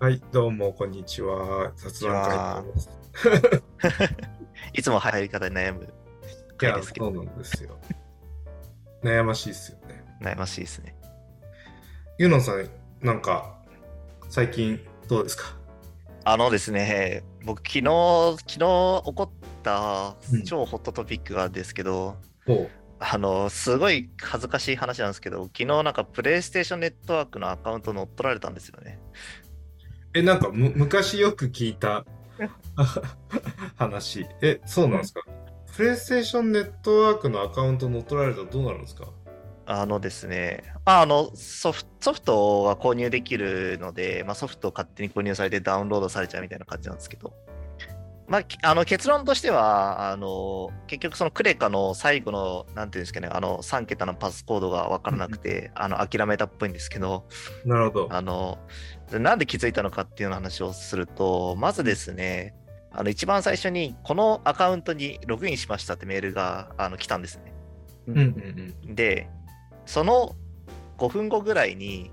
はい、どうも、こんにちは。雑談会です。いつも入り方に悩むいや、回ですけど、そうなんですよ。悩ましいですよね。悩ましいですね。ゆのさん、なんか、最近どうですか？あのですね、僕、昨日、昨日起こったうん超ホットトピックがあるんですけど、おあの、すごい恥ずかしい話なんですけど、昨日なんかプレイステーションネットワークのアカウント乗っ取られたんですよね。え、なんかむ、昔よく聞いた 話。え、そうなんですか？プレイステーションネットワークのアカウント乗っ取られたらどうなるんですか？あのですね、ああのソフソフトが購入できるので、まあ、ソフトを勝手に購入されてダウンロードされちゃうみたいな感じなんですけど、まあ、きあの結論としてはあの、結局そのクレカの最後の、なんていうんですかね、あの3桁のパスコードが分からなくて、あの諦めたっぽいんですけど、なるほど。あのなんで気づいたのかっていう話をすると、まずですね、あの一番最初にこのアカウントにログインしましたってメールがあの来たんですね。うんうんうん。で、その5分後ぐらいに、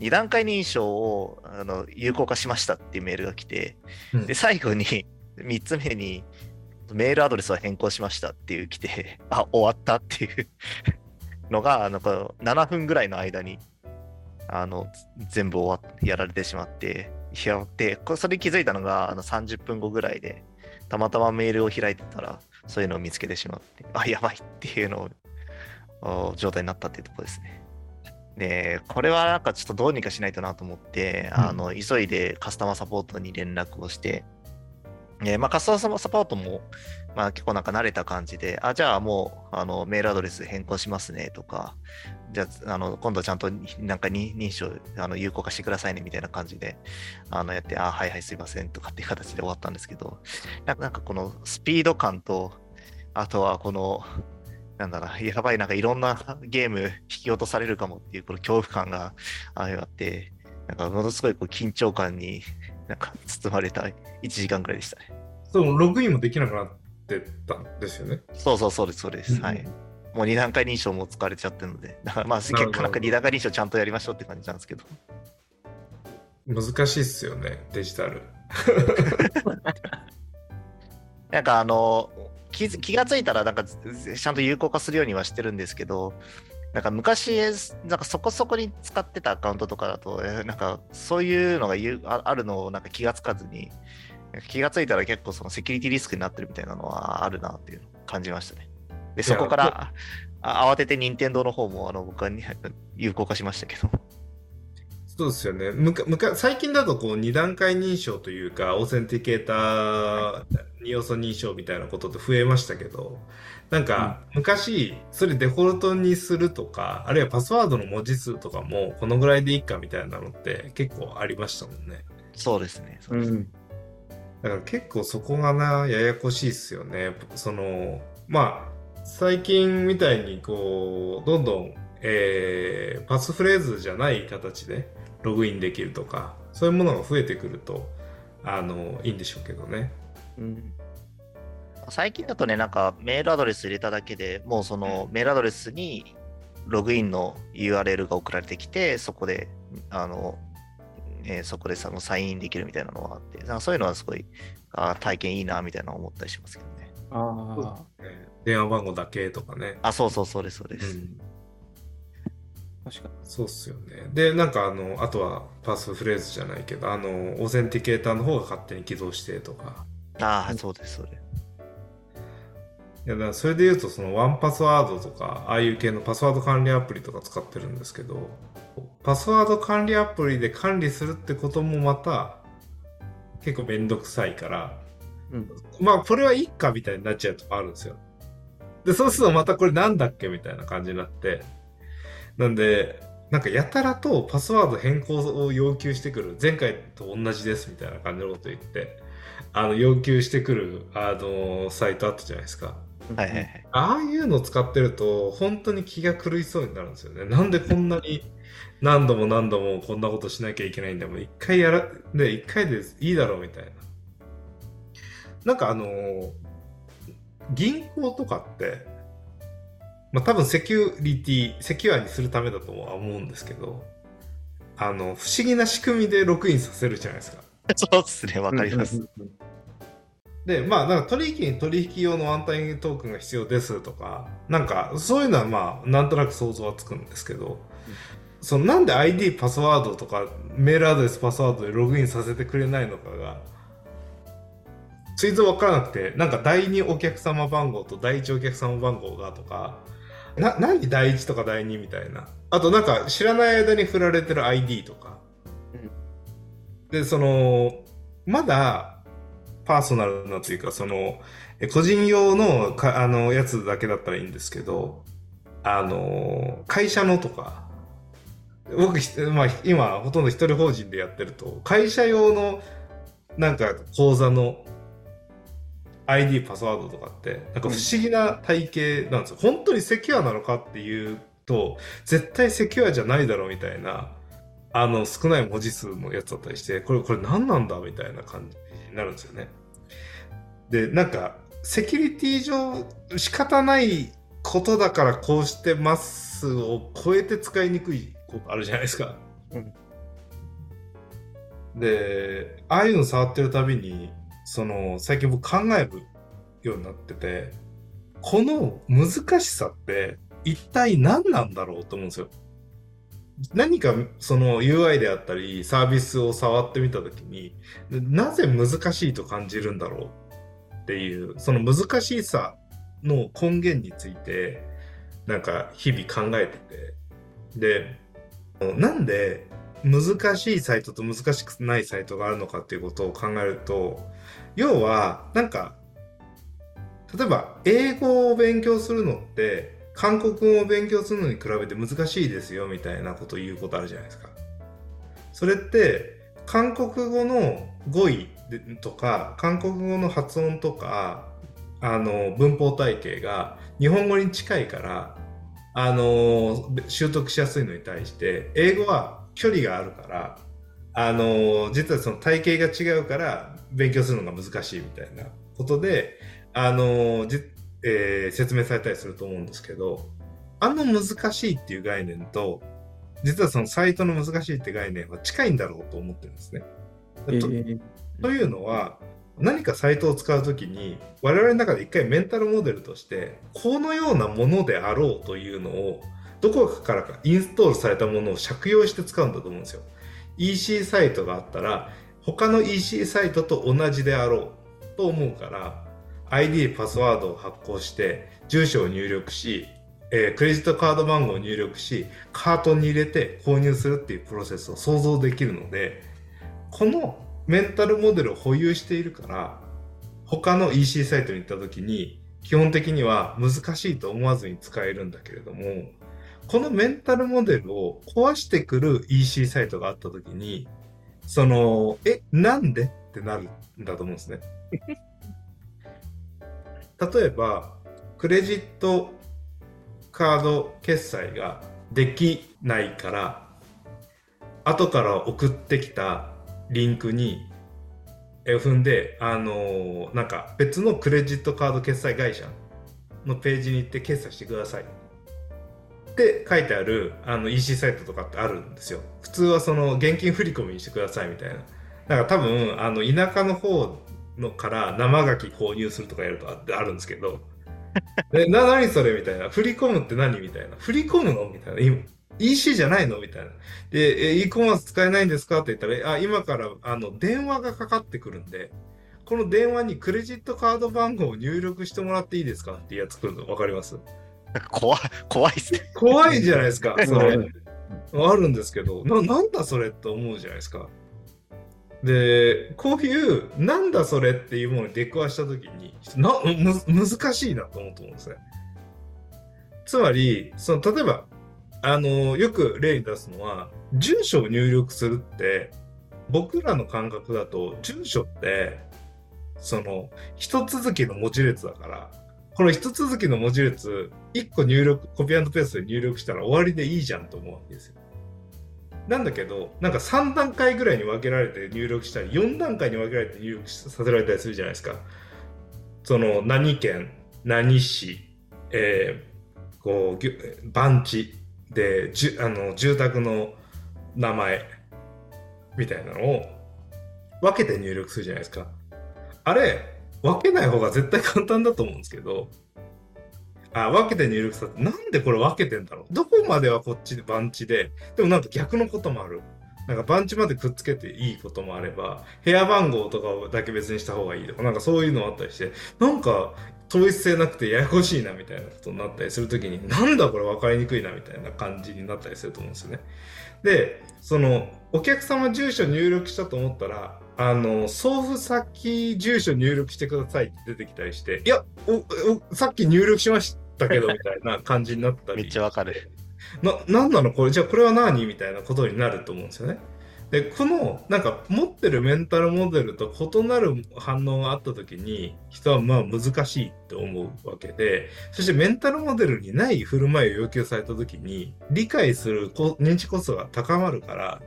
2段階認証をあの有効化しましたっていうメールが来て、うんで、最後に3つ目に、メールアドレスを変更しましたっていう来て、あ、終わったっていうのが、あのこの7分ぐらいの間に、あの、全部終わっやられてしまって、いや、で、これそれ気づいたのがあの30分後ぐらいで、たまたまメールを開いてたら、そういうのを見つけてしまって、あ、やばいっていうのを、お状態になったっていうところですね。で、これはなんかちょっとどうにかしないとなと思って、うんあの、急いでカスタマーサポートに連絡をして、えーまあ、カスタマーサポートも、まあ、結構なんか慣れた感じで、あ、じゃあもう、あの、メールアドレス変更しますねとか、じゃあ、あの、今度ちゃんとなんか認証、あの、有効化してくださいねみたいな感じで、あの、やって、あ、はいはいすいませんとかっていう 形で終わったんですけど、なんかなんかこのスピード感と、あとはこの、なんだろう、やばい、なんかいろんな ゲーム引き落とされるかもっていう、この恐怖感がああって、なんかものすごいこう緊張感になんか包まれた1時間ぐらいでしたね。そう、ログインもできなくなってたんですよね。そうそうそうです、そうです。うんはい。もう2段階認証も使われちゃってるので、だからまあ結果なんか2段階認証ちゃんとやりましょうって感じなんですけど。難しいっすよね、デジタル。なんかあの、気づ気がついたらなんかずちゃんと有効化するようにはしてるんですけど、なんか昔、なんかそこそこに使ってたアカウントとかだと、えなんかそういうのがああるのをなんか気がつかずに、気がついたら結構そのセキュリティリスクになってるみたいなのはあるなっていうのを感じましたね。で、そこからあ慌てて任天堂の方もあの僕はに有効化しましたけど。そうですよね。むかむか最近だとこう2段階認証というか、オーセンティケーター、二要素認証みたいなことって増えましたけど、なんか昔、それデフォルトにするとか、あるいはパスワードの文字数とかもこのぐらいでいいかみたいなのって結構ありましたもんね。そうですね。そうですねだから結構そこがな、ややこしいっすよね。その、まあ、最近みたいにこう、どんどん、えーパスフレーズじゃない形でログインできるとか、そういうものが増えてくると、あの、いいんでしょうけどね。うん最近だとね、なんかメールアドレス入れただけでもうそのメールアドレスにログインの URL が送られてきて、そこで、あの、えーそこでそのサインインできるみたいなのがあって、なんかそういうのはすごいあー体験いいなみたいな思ったりしますけどね。ああ、電話番号だけとかね。あ、そうそうそうです、そうです。うん確かに。そうっすよね。で、なんかあの、あとはパスフレーズじゃないけど、あの、オーセンティケーターの方が勝手に起動してとか。ああ、そうです、そうです。いやだからそれで言うとそのワンパスワードとかああいう系のパスワード管理アプリとか使ってるんですけどパスワード管理アプリで管理するってこともまた結構めんどくさいからうん。まあこれはいいかみたいになっちゃうとこあるんですよでそうするとまたこれなんだっけみたいな感じになってなんでなんかやたらとパスワード変更を要求してくる前回と同じですみたいな感じのこと言ってあの要求してくるあのサイトあったじゃないですかはいはいはい。ああいうのを使ってると、本当に気が狂いそうになるんですよね。なんでこんなに何度も何度もこんなことしなきゃいけないんだもん。一回やら、で、一回でいいだろうみたいな。なんかあのー銀行とかって、まあ多分セキュリティ、セキュアにするためだとは思うんですけど、あの不思議な仕組みでログインさせるじゃないですか。そうですね、わかります。で、まあ、なんか取引に取引用のワンタイムトークンが必要ですとか、なんかそういうのはまあ、なんとなく想像はつくんですけど、そのなんで ID、パスワードとか、メールアドレス、パスワードでログインさせてくれないのかが、追蔵わからなくて、なんか第2お客様番号と第1お客様番号がとか、な、何第1とか第2みたいな。あとなんか知らない間に振られてる ID とか。で、その、まだ、パーソナルなというか、その、個人用のか、あの、やつだけだったらいいんですけど、あの、会社のとか、僕、まあ、今、ほとんど一人法人でやってると、会社用の、なんか、口座の ID、パスワードとかって、なんか不思議な体系なんですよ。本当にセキュアなのかっていうと、絶対セキュアじゃないだろうみたいな、あの、少ない文字数のやつだったりして、これ、これ何なんだみたいな感じになるんですよね。で、なんか、セキュリティ上仕方ないことだからこうしてますを超えて使いにくいことあるじゃないですか。うんで、ああいうの触ってるたびに、その、最近僕考えるようになってて、この難しさって一体何なんだろうと思うんですよ。何かその UI であったりサービスを触ってみたときに、なぜ難しいと感じるんだろうっていう、その難しさの根源について、なんか日々考えてて。で、なんで難しいサイトと難しくないサイトがあるのかっていうことを考えると、要は、なんか、例えば英語を勉強するのって、韓国語を勉強するのに比べて難しいですよみたいなことを言うことあるじゃないですか。それって、韓国語の語彙とか、韓国語の発音とか、あの、文法体系が日本語に近いから、あの、習得しやすいのに対して、英語は距離があるから、あの、実はその体系が違うから勉強するのが難しいみたいなことで、あの、えー説明されたりすると思うんですけど、あの難しいっていう概念と、実はそのサイトの難しいって概念は近いんだろうと思ってるんですね。えとーというのは、何かサイトを使うときに、我々の中で一回メンタルモデルとして、このようなものであろうというのを、どこかからかインストールされたものを借用して使うんだと思うんですよ。EC サイトがあったら、他の EC サイトと同じであろうと思うから、ID、パスワードを発行して、住所を入力し、えークレジットカード番号を入力し、カートに入れて購入するっていうプロセスを想像できるので、このメンタルモデルを保有しているから、他の EC サイトに行った時に、基本的には難しいと思わずに使えるんだけれども、このメンタルモデルを壊してくる EC サイトがあった時に、その、え、なんでってなるんだと思うんですね。例えば、クレジットカード決済ができないから、後から送ってきたリンクに踏んで、あのなんか別のクレジットカード決済会社のページに行って決済してくださいって書いてあるあの EC サイトとかってあるんですよ。普通はその現金振り込みにしてくださいみたいな。だから多分あの田舎の方のから生牡蠣購入するとかやるとああるんですけど、でな何それみたいな。振り込むって何みたいな。振り込むのみたいな。今 EC じゃないのみたいな。で、え e コマース使えないんですかって言ったら、えあ、今からあの電話がかかってくるんで、この電話にクレジットカード番号を入力してもらっていいですかっていうやつ来るの分かります？怖い、怖いですね。怖いじゃないですか、それ。うんあるんですけど、な、なんだそれって思うじゃないですか。で、こういう、なんだそれっていうものに出くわしたときに、な、む、難しいなと思うと思うんですね。つまり、その、例えば、あの、よく例に出すのは、住所を入力するって、僕らの感覚だと、住所って、その、一続きの文字列だから、この一続きの文字列、一個入力、コピーペーストで入力したら終わりでいいじゃんと思うわけですよ。なんだけど、なんか3段階ぐらいに分けられて入力したり、4段階に分けられて入力させられたりするじゃないですか。その、何県、何市、えーこう、番地で、じゅあの住宅の、名前みたいなのを分けて入力するじゃないですか。あれ、分けない方が絶対簡単だと思うんですけど、あ、分けて入力されて、なんでこれ分けてんだろう？どこまではこっちで番地で、でもなんか逆のこともある。なんか番地までくっつけていいこともあれば、部屋番号とかをだけ別にした方がいいとか、なんかそういうのあったりして、なんか統一性なくてややこしいなみたいなことになったりするときに、なんだこれ分かりにくいなみたいな感じになったりすると思うんですよね。で、その、お客様住所入力したと思ったら、あの、送付先住所入力してくださいって出てきたりして、いや、お、おさっき入力しましたけど、みたいな感じになったり。めっちゃわかる。な、なんなのこれ、じゃあこれは何みたいなことになると思うんですよね。で、この、なんか、持ってるメンタルモデルと異なる反応があった時に、人はまあ難しいって思うわけで、そしてメンタルモデルにない振る舞いを要求された時に、理解する認知コストが高まるから、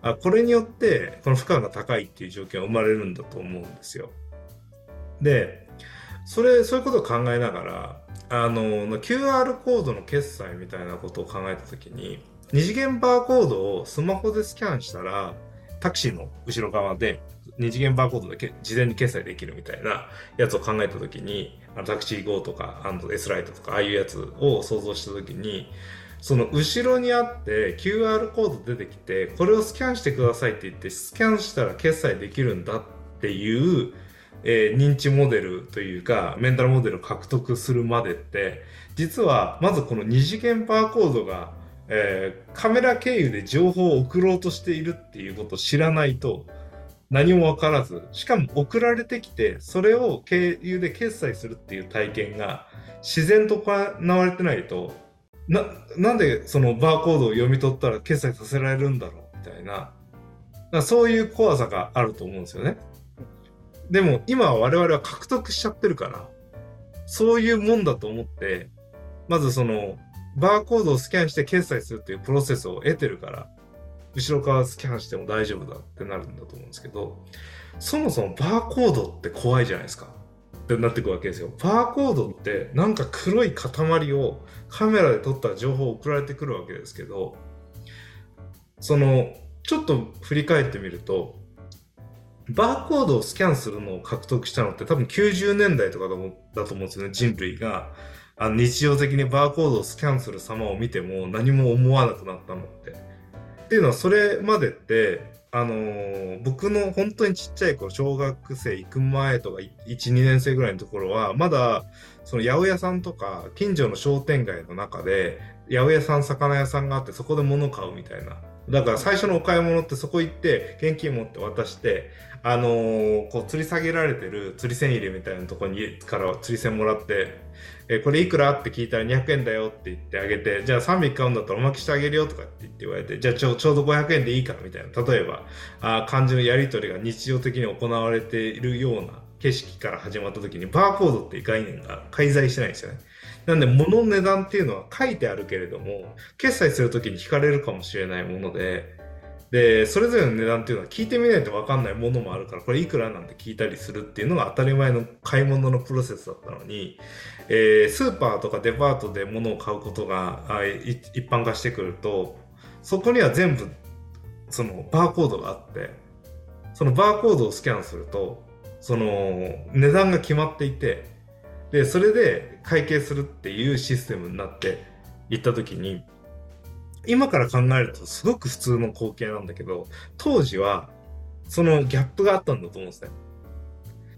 あこれによって、この負荷が高いっていう状況が生まれるんだと思うんですよ。で、それ、そういうことを考えながら、あの、QR コードの決済みたいなことを考えたときに、二次元バーコードをスマホでスキャンしたら、タクシーの後ろ側で二次元バーコードで事前に決済できるみたいなやつを考えたときに、あのタクシー GO とか、あの S ライトとか、ああいうやつを想像したときに、その後ろにあって QR コード出てきて、これをスキャンしてくださいって言って、スキャンしたら決済できるんだっていう、えー認知モデルというか、メンタルモデルを獲得するまでって、実は、まずこの二次元バーコードが、えーカメラ経由で情報を送ろうとしているっていうことを知らないと、何もわからず、しかも送られてきて、それを経由で決済するっていう体験が自然と行われてないと、な、なんでそのバーコードを読み取ったら決済させられるんだろうみたいな、そういう怖さがあると思うんですよね。でも今は我々は獲得しちゃってるから、そういうもんだと思って、まずその、バーコードをスキャンして決済するっていうプロセスを得てるから、後ろからスキャンしても大丈夫だってなるんだと思うんですけど、そもそもバーコードって怖いじゃないですか。ってなってくるわけですよ。バーコードってなんか黒い塊をカメラで撮った情報を送られてくるわけですけど、その、ちょっと振り返ってみると、バーコードをスキャンするのを獲得したのって多分90年代とかだと思うんですよね、人類が。あの日常的にバーコードをスキャンする様を見ても何も思わなくなったのって。っていうのはそれまでって、あのー僕の本当にちっちゃい頃、小学生行く前とか1、2年生ぐらいのところは、まだその八百屋さんとか近所の商店街の中で、八百屋さん、魚屋さんがあってそこで物買うみたいな。だから最初のお買い物ってそこ行って現金持って渡して、あのーこう吊り下げられてる釣り銭入れみたいなとこにから釣り銭もらって、えこれいくらって聞いたら200円だよって言ってあげて、じゃあ3匹買うんだったらおまけしてあげるよとかって言って言われて、じゃあちょちょうど500円でいいからみたいな。例えば、あ漢字のやり取りが日常的に行われているような景色から始まった時にバーコードっていう概念が介在してないんですよね。なんで物の値段っていうのは書いてあるけれども、決済する時に引かれるかもしれないもので、で、それぞれの値段っていうのは聞いてみないと分かんないものもあるから、これいくらなんて聞いたりするっていうのが当たり前の買い物のプロセスだったのに、えースーパーとかデパートで物を買うことが一般化してくると、そこには全部そのバーコードがあって、そのバーコードをスキャンすると、その値段が決まっていて、で、それで会計するっていうシステムになっていったときに、今から考えるとすごく普通の光景なんだけど、当時はそのギャップがあったんだと思うんですね。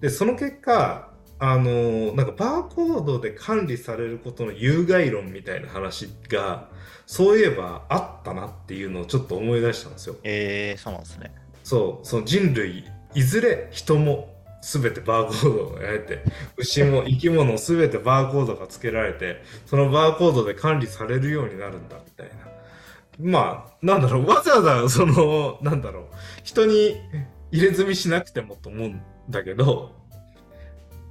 で、その結果、あの、なんかバーコードで管理されることの有害論みたいな話が、そういえばあったなっていうのをちょっと思い出したんですよ。えー、そうなんですね。そう、その人類、いずれ人も全てバーコードがやれて、牛も生き物全てバーコードが付けられて、そのバーコードで管理されるようになるんだみたいな。まあ、なんだろう、わざわざその、なんだろう、人に入れ墨しなくてもと思うんだけど、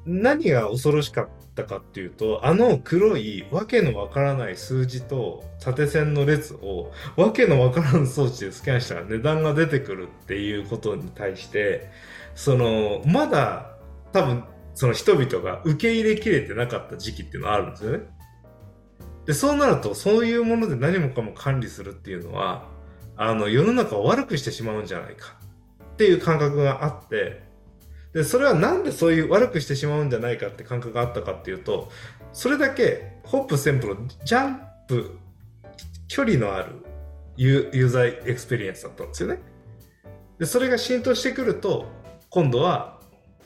何が恐ろしかったかっていうと、あの黒いわけのわからない数字と縦線の列をわけのわからん装置でスキャンしたら値段が出てくるっていうことに対して、その、まだ多分その人々が受け入れきれてなかった時期っていうのはあるんですよね。で、そうなると、そういうもので何もかも管理するっていうのは、あの世の中を悪くしてしまうんじゃないかっていう感覚があってでそれはなんでそういう悪くしてしまうんじゃないかって感覚があったかっていうとそれだけホップステップジャンプ距離のあるユユーザーエクスペリエンスだったんですよね。でそれが浸透してくると今度は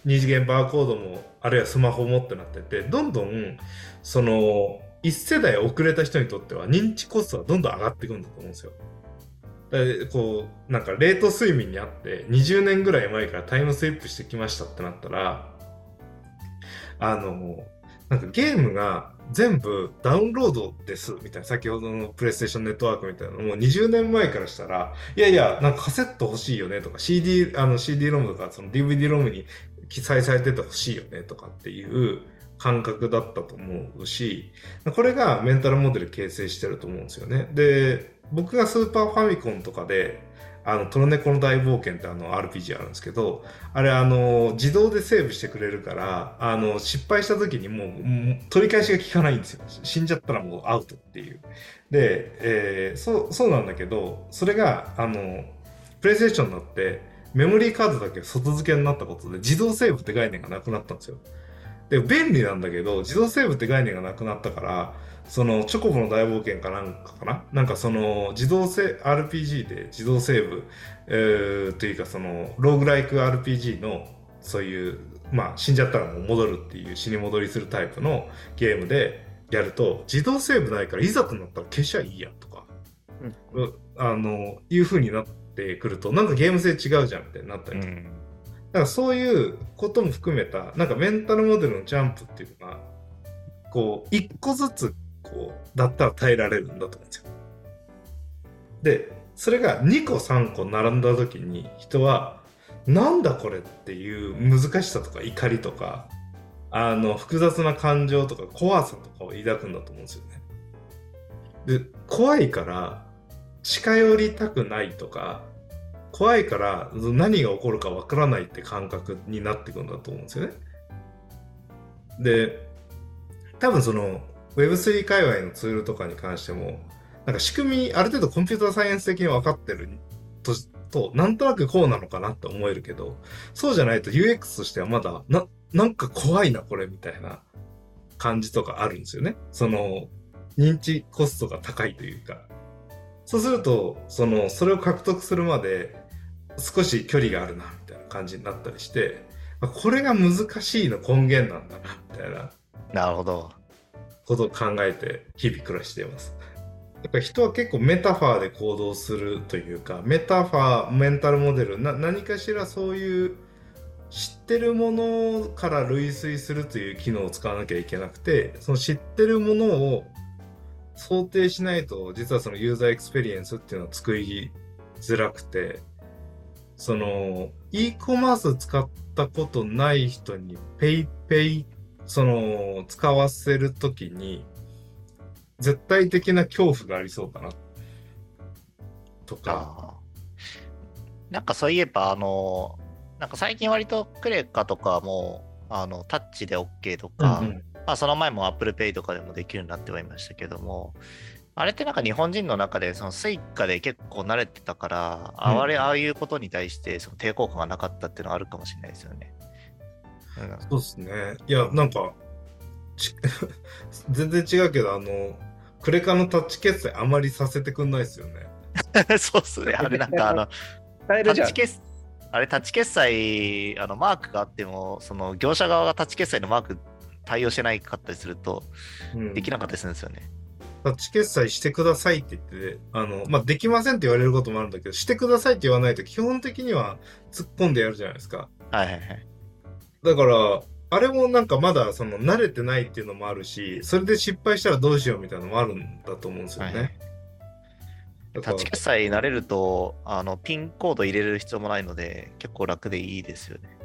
二次元バーコードもあるいはスマホもってなっててどんどんその一世代遅れた人にとっては認知コストはどんどん上がっていくんだと思うんですよ。でこうなんか冷凍睡眠にあって20年ぐらい前からタイムスリップしてきましたってなったらあのなんかゲームが全部ダウンロードですみたいな。先ほどのプレイステーションネットワークみたいなの。も20年前からしたらいやいやなんかカセット欲しいよねとか CD あの CD ロムとかその DVD ロムに記載されてて欲しいよねとかっていう感覚だったと思うしこれがメンタルモデル形成してると思うんですよね。で僕がスーパーファミコンとかであの、トロネコの大冒険ってあの RPG あるんですけど、あれあの、自動でセーブしてくれるから、あの、失敗した時にもう、取り返しが効かないんですよ。死んじゃったらもうアウトっていう。で、えー、そう、そうなんだけど、それが、あの、プレイステーションになって、メモリーカードだけ外付けになったことで、自動セーブって概念がなくなったんですよ。で、便利なんだけど、自動セーブって概念がなくなったから、そのチョコボの大冒険かなんかかな？なんかその自動せ RPG で自動セーブ、えー、というかそのローグライク RPG のそういうまあ死んじゃったらもう戻るっていう死に戻りするタイプのゲームでやると自動セーブないからいざとなったら消しゃいいやとか、うん、あのいう風になってくるとなんかゲーム性違うじゃんってなったりとか。うん、だからそういうことも含めたなんかメンタルモデルのジャンプっていうのがこう一個ずつこうだったら耐えられるんだと思うんですよ。でそれが2個3個並んだ時に人はなんだこれっていう難しさとか怒りとかあの複雑な感情とか怖さとかを抱くんだと思うんですよね。で怖いから近寄りたくないとか怖いから何が起こるかわからないって感覚になってくんだと思うんですよね。で多分その Web3 界隈のツールとかに関しても、なんか仕組み、ある程度コンピューターサイエンス的に分かってると、となんとなくこうなのかなって思えるけど、そうじゃないと UX としてはまだ、な、なんか怖いな、これ、みたいな感じとかあるんですよね。その、認知コストが高いというか。そうすると、その、それを獲得するまで少し距離があるな、みたいな感じになったりして、これが難しいの根源なんだな、みたいな。なるほど。ことを考えて日々暮らしています。だから人は結構メタファーで行動するというかメタファーメンタルモデルな何かしらそういう知ってるものから類推するという機能を使わなきゃいけなくてその知ってるものを想定しないと実はそのユーザーエクスペリエンスっていうのを作りづらくてその e コマース使ったことない人に PayPay その、使わせるときに、絶対的な恐怖がありそうかな。とか。なんかそういえば、あの、なんか最近割とクレカとかも、あの、タッチで OK とか、うんうん、まあその前も Apple Pay とかでもできるようになってはいましたけども、あれってなんか日本人の中でその Suica で結構慣れてたから、うん、あれああいうことに対してその抵抗感がなかったっていうのはあるかもしれないですよね。そうですね。いや、なんか、全然違うけど、あの、クレカのタッチ決済あまりさせてくんないですよね。そうっすね。あれなんかあの、タッチ決あれタッチ決済、あのマークがあっても、その業者側がタッチ決済のマーク対応してないかったりすると、できなかったりするんですよね。タッチ決済してくださいって言って、あの、まあ、できませんって言われることもあるんだけど、してくださいって言わないと基本的には突っ込んでやるじゃないですか。はいはいはい。だから、あれもなんかまだその慣れてないっていうのもあるし、それで失敗したらどうしようみたいなのもあるんだと思うんですよね。はいタッチ決済慣れるとあのピンコード入れる必要もないので結構楽でいいですよね。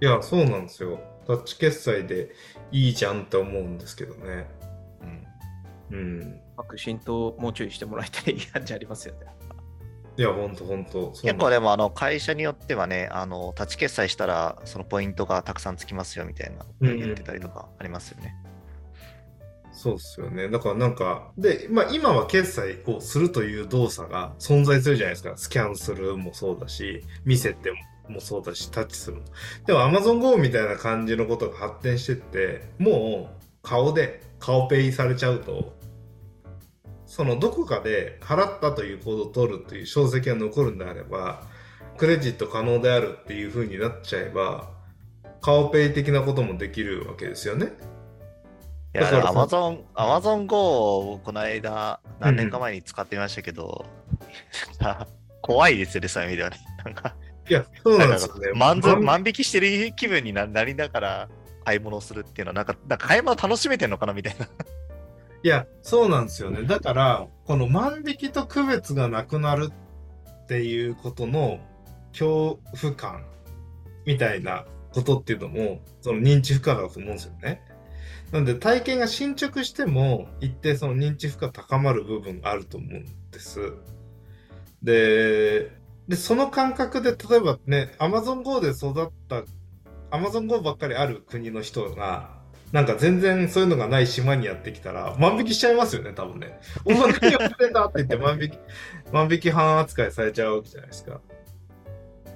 いやそうなんですよ。タッチ決済でいいじゃんって思うんですけどね。うん。うん。マ浸透もうちょいしてもらいたい感じありますよね。いや、ほんとほんと。結構でも、あの、会社によってはね、あの、立ち決済したら、そのポイントがたくさんつきますよみたいな言ってたりとかありますよね。うんうん、そうっすよね。だからなんか、で、まあ今は決済をするという動作が存在するじゃないですか。スキャンするもそうだし、見せてもそうだし、タッチするも。でも Amazon Go みたいな感じのことが発展してって、もう顔で、顔ペイされちゃうと、そのどこかで払ったという行動を取るという証跡が残るんであれば、クレジット可能であるっていう風になっちゃえば、顔ペイ的なこともできるわけですよね。いや、アマゾン、アマゾン GO をこの間、何年か前に使ってみましたけど、怖いですよね、そういう意味ではね。なんか、いや、そうなんですよね。満足万万引きしてる気分にななりながら買い物をするっていうのは、なんか、なんか買い物楽しめてんのかなみたいな。いや、そうなんですよね。だから、この万引きと区別がなくなるっていうことの恐怖感みたいなことっていうのも、その認知負荷だと思うんですよね。なんで体験が進捗しても、一定その認知負荷高まる部分があると思うんです。で、で、その感覚で、例えばね、Amazon Go で育った、Amazon Go ばっかりある国の人が、なんか全然そういうのがない島にやってきたら、万引きしちゃいますよね、多分ね。お前何やってんだって言って万引き、万引き犯扱いされちゃうわけじゃないですか。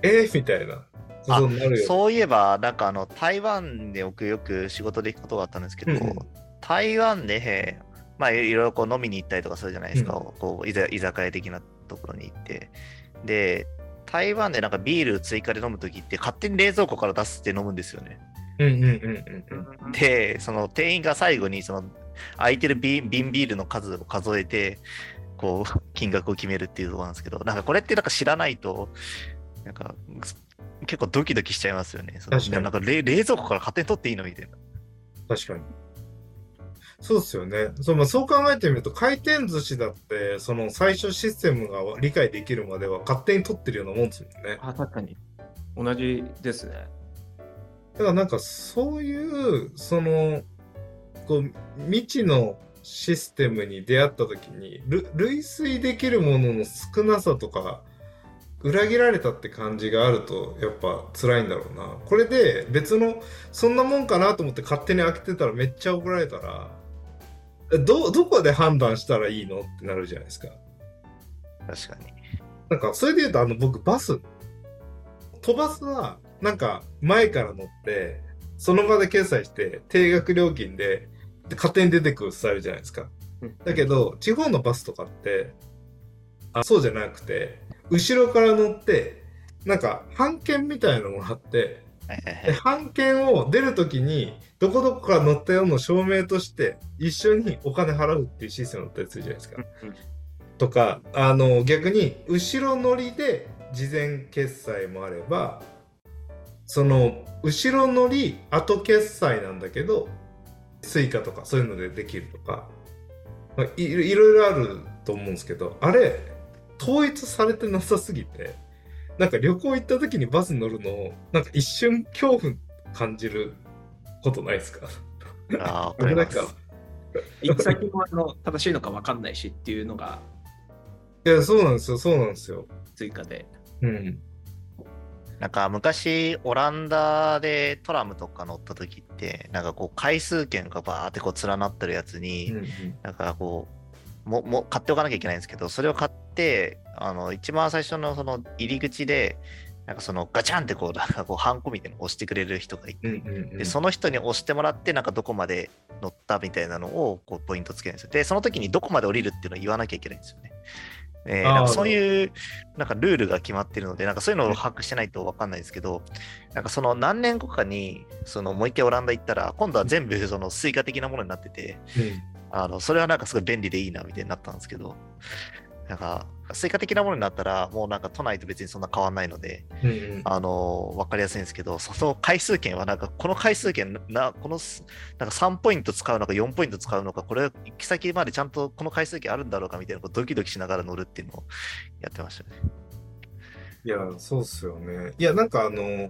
えー、みたいなことになるよ。そういえば、なんかあの、台湾で僕よく仕事で行くことがあったんですけど、うんうん台湾で、まあ、いろいろこう飲みに行ったりとかするじゃないですか、こう居酒居酒屋的なところに行って。で、台湾でなんかビール追加で飲むときって勝手に冷蔵庫から出すって飲むんですよね。うんうんうんうんうん。で、その店員が最後にその空いてる瓶瓶ビールの数を数えて、こう、金額を決めるっていうところなんですけど、なんかこれってなんか知らないと、なんか結構ドキドキしちゃいますよね。その確かになんか冷冷蔵庫から勝手に取っていいのみたいな。確かに。そうですよね。そう,、まあ、そう考えてみると、回転寿司だって、その最初システムが理解できるまでは勝手に取ってるようなもんですもんね。あ、確かに。同じですね。だからなんかそういう、その、こう、未知のシステムに出会った時に、る類推できるものの少なさとか、裏切られたって感じがあると、やっぱ辛いんだろうな。これで別の、そんなもんかなと思って勝手に開けてたらめっちゃ怒られたら、えど、どこで判断したらいいのってなるじゃないですか。確かに。なんか、それで言うと、あの、僕、バス、飛ばすは、なんか、前から乗って、その場で決済して、定額料金で、で勝手に出てくるスタイルじゃないですか。だけど、地方のバスとかって、あそうじゃなくて、後ろから乗って、なんか、半券みたいなのもらって、半券を出るときに、どこどこから乗ったよの証明として、一緒にお金払うっていうシステムだったりするじゃないですか。とか、あの、逆に、後ろ乗りで事前決済もあれば、その、後ろ乗り、後決済なんだけど、スイカとかそういうのでできるとか、まあいいろいろあると思うんですけど、あれ、統一されてなさすぎて、なんか旅行行った時にバスに乗るのを、なんか一瞬恐怖感じることないですか？ああ。なんか行き先もあの正しいのか分かんないしっていうのがいや、そうなんですよ、そうなんですよ。追加で。うん。なんか昔、オランダでトラムとか乗った時って、なんかこう回数券がバーってこう連なってるやつに、うんうんなんかこう、もも買っておかなきゃいけないんですけど、それを買って、あの一番最初のその入り口で、なんかそのガチャンってこう、なんかこう、ハンコみたいなのを押してくれる人がいて、うんうんうんで、その人に押してもらって、なんかどこまで乗ったみたいなのをこうポイントつけるんですよ。で、その時にどこまで降りるっていうのを言わなきゃいけないんですよね。えーなんかそういうなんかルールが決まってるので、なんかそういうのを把握してないと分かんないですけど、なんかその何年後かに、そのもう一回オランダ行ったら、今度は全部そのスイカ的なものになってて、うん。あのそれはなんかすごい便利でいいなみたいになったんですけど、なんかスイカ的なものになったら、もうなんか都内と別にそんな変わんないので、うんうんあの分かりやすいんですけど、その回数券はなんか、この回数券な、このすなんか3ポイント使うのか4ポイント使うのか、これ行き先までちゃんとこの回数券あるんだろうかみたいなドキドキしながら乗るっていうのをやってましたね。いや、そうっすよね。いや、なんかあの、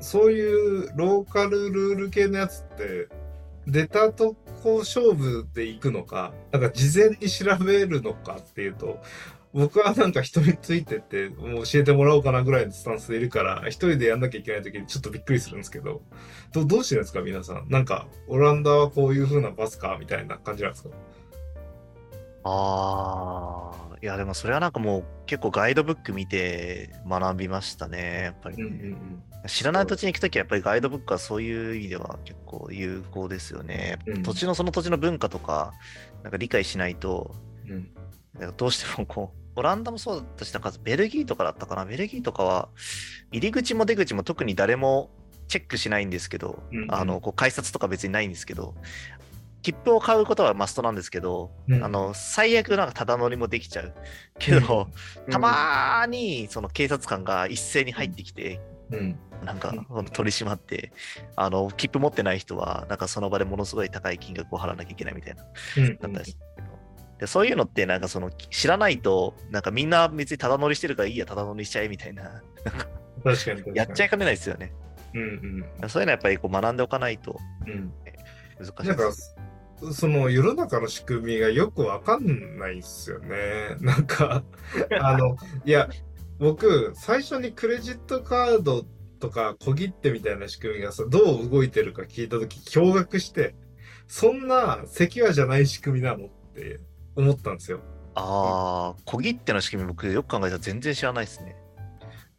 そういうローカルルール系のやつって、出たとこ勝負で行くのか、なんか事前に調べるのかっていうと、僕はなんか人についてって、もう教えてもらおうかなぐらいのスタンスでいるから、一人でやんなきゃいけない時にちょっとびっくりするんですけど、どどうしてるんですか、皆さん？なんか、オランダはこういう風なバスかみたいな感じなんですか？ああ、いやでもそれはなんかもう結構ガイドブック見て学びましたね、やっぱり。ね、ん知らない土地に行くときはやっぱりガイドブックはそういう意味では結構有効ですよね。うん。土地のその土地の文化とか、なんか理解しないと、うん。どうしてもこう、オランダもそうだったし、なんかベルギーとかだったかな、ベルギーとかは入り口も出口も特に誰もチェックしないんですけど、うんうん。あのこう改札とか別にないんですけど、切符を買うことはマストなんですけど、うんあの最悪なんかただ乗りもできちゃうけど、たまーにその警察官が一斉に入ってきて、うん。なんかうん取り締まって、あの切符持ってない人は、なんかその場でものすごい高い金額を払わなきゃいけないみたいな、うん。だったりするけどでそういうのって、なんかその知らないと、なんかみんな別にただ乗りしてるからいいや、ただ乗りしちゃえみたいな。やっちゃいかねないですよね。うんそういうのはやっぱりこう学んでおかないとうん。うん。難しいです。、その世の中の仕組みがよくわかんないっすよね。なんか、あの、いや、僕、最初にクレジットカードとか小切手みたいな仕組みがさ、どう動いてるか聞いたとき驚愕して、そんなセキュアじゃない仕組みなのって思ったんですよ。ああ、小切手の仕組み、僕よく考えたら全然知らないですね。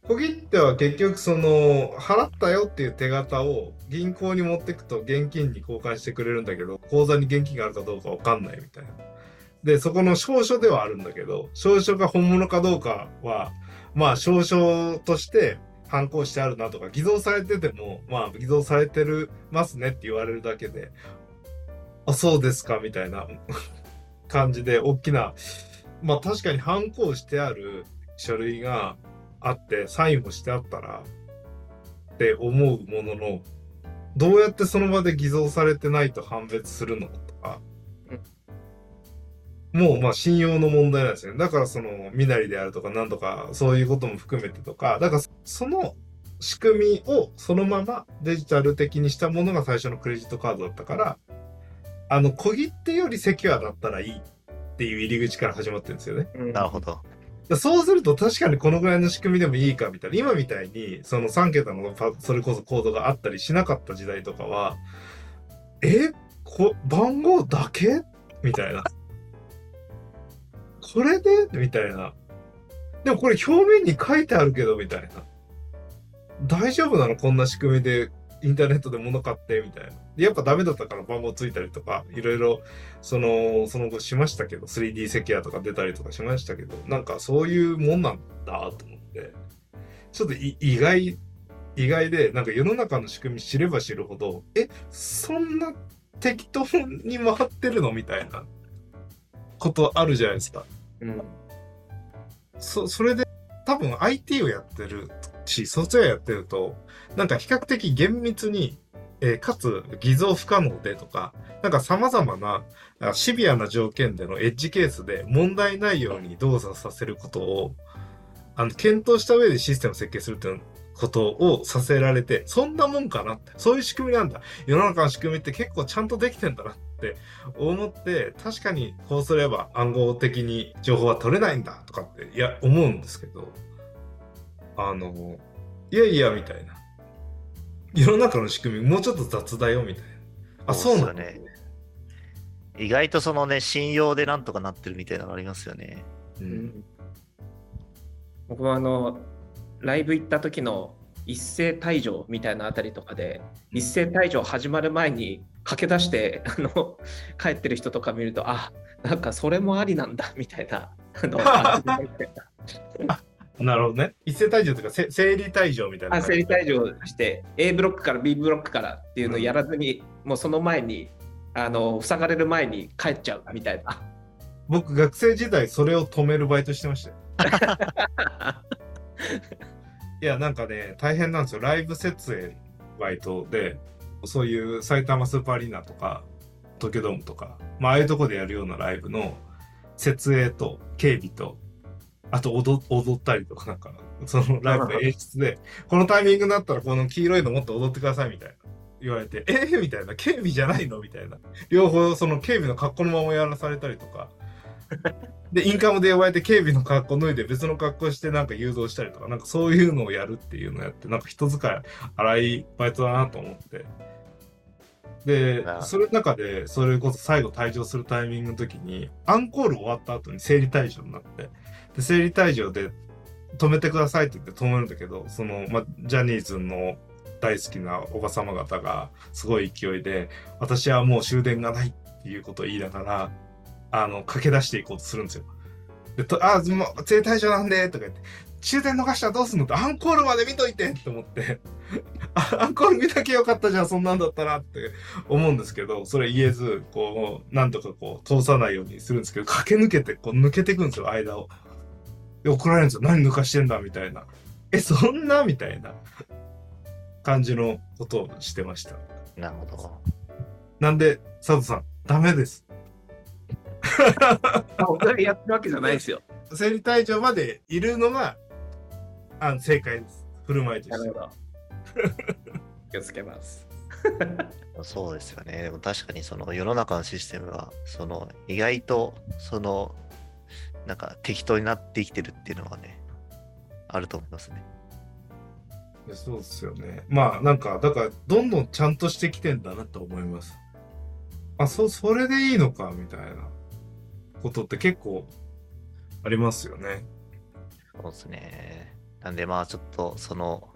小切手は結局その払ったよっていう手形を銀行に持ってくと現金に交換してくれるんだけど口座に現金があるかどうかわかんないみたいな。でそこの証書ではあるんだけど証書が本物かどうかはまあ証書として反抗してあるなとか偽造されててもまあ偽造されてるますねって言われるだけであそうですかみたいな感じで大きなまあ確かに反抗してある書類があってサインもしてあったらって思うもののどうやってその場で偽造されてないと判別するのとかもうまあ信用の問題なんですよねだからその身なりであるとかなんとかそういうことも含めてとかだからその仕組みをそのままデジタル的にしたものが最初のクレジットカードだったからあの小切手よりセキュアだったらいいっていう入り口から始まってるんですよね。うんなるほど。そうすると確かにこのぐらいの仕組みでもいいかみたいな。今みたいにその3桁のパそれこそコードがあったりしなかった時代とかはえこ番号だけ？みたいな。これで？みたいな。でもこれ表面に書いてあるけどみたいな。大丈夫なの？こんな仕組みでインターネットで物買って？みたいな。でやっぱダメだったから番号ついたりとかいろいろそのその後しましたけど 3D セキュアとか出たりとかしましたけどなんかそういうもんなんだと思ってちょっとい意外意外でなんか世の中の仕組み知れば知るほどえそんな適当に回ってるのみたいなことあるじゃないですか。うんそそれで多分 IT をやってるしソフトウェアやってるとなんか比較的厳密に、えーかつ偽造不可能でとかなんか様々なあシビアな条件でのエッジケースで問題ないように動作させることをあの検討した上でシステムを設計するっていうことをさせられてそんなもんかなってそういう仕組みなんだ。世の中の仕組みって結構ちゃんとできてんだなって思って確かにこうすれば暗号的に情報は取れないんだとかっていや思うんですけどあのいやいやみたいな。世の中の仕組みもうちょっと雑だよみたいな。あそうなんだそうっすよ意外とそのね、信用でなんとかなってるみたいなのありますよね。ううん。ん僕はあのライブ行った時の一斉退場みたいなあたりとかで一斉退場始まる前に駆け出して あの帰ってる人とか見るとあなんかそれもありなんだみたいなあの あなるほどね。一斉退場というかせ生理退場みたいなあ整理退場して A ブロックから B ブロックからっていうのをやらずに、もうその前にあの塞がれる前に帰っちゃうみたいな。僕学生時代それを止めるバイトしてましたよ。いやなんかね大変なんですよ。ライブ設営バイトでそういう埼玉スーパーアリーナとか東京ドームとか、まあ、ああいうとこでやるようなライブの設営と警備とあと踊踊ったりとかなんかそのライブの演出でこのタイミングになったらこの黄色いのもっと踊ってくださいみたいな言われてえー、みたいな。警備じゃないの？みたいな。両方その警備の格好のままやらされたりとか。で、インカムで呼ばれて警備の格好脱いで別の格好してなんか誘導したりとか、なんかそういうのをやるっていうのをやって、なんか人使い荒いバイトだなと思って。でそれの中で、それこそ最後退場するタイミングの時に、アンコール終わった後に生理退場になって、で、生理退場で止めてくださいって言って止めるんだけど、その、ま、ジャニーズの大好きなおば様方がすごい勢いで、私はもう終電がないっていうことを言いながら、あの、駆け出していこうとするんですよ。で、とあ、もう、生退場なんで、とか言って、終電逃したらどうすんのって、アンコールまで見といてって思って、あコール見なきゃよかったじゃん、そんなんだったらって思うんですけど、それ言えず、こう、なんとかこう、通さないようにするんですけど、駆け抜けて、こう、抜けていくんですよ、間を。で、怒られるんですよ。何抜かしてんだみたいな。え、そんなみたいな感じのことをしてました。なるほど。なんで、佐藤さん、ダメです。僕がやってるわけじゃないですよ。生理退場までいるのが、あの正解です。振る舞いとして。気をつけます。そうですよね。でも確かにその世の中のシステムは、その意外とそのなんか適当になってきてるっていうのはね、あると思いますね。いやそうですよね。まあ、なんか、だから、どんどんちゃんとしてきてんだなと思います。あ、そ、それでいいのか、みたいなことって結構ありますよね。そうですね。なんでまあちょっとその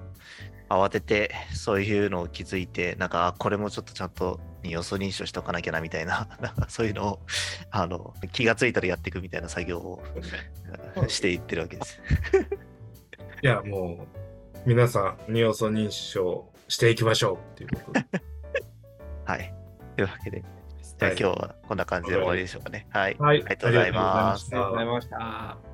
慌ててそういうのを気づいて、なんかあこれもちょっとちゃんと要素認証しとかなきゃなみたいな、なんかそういうのをあの気がついたらやっていくみたいな作業をしていってるわけです。いや、もう、皆さん、二要素認証していきましょうっていうことで。はい。というわけで、じゃあはい今日はこんな感じで終わりでしょうかね。はい。はいありがとうございますありがとうございましたありがとうございました。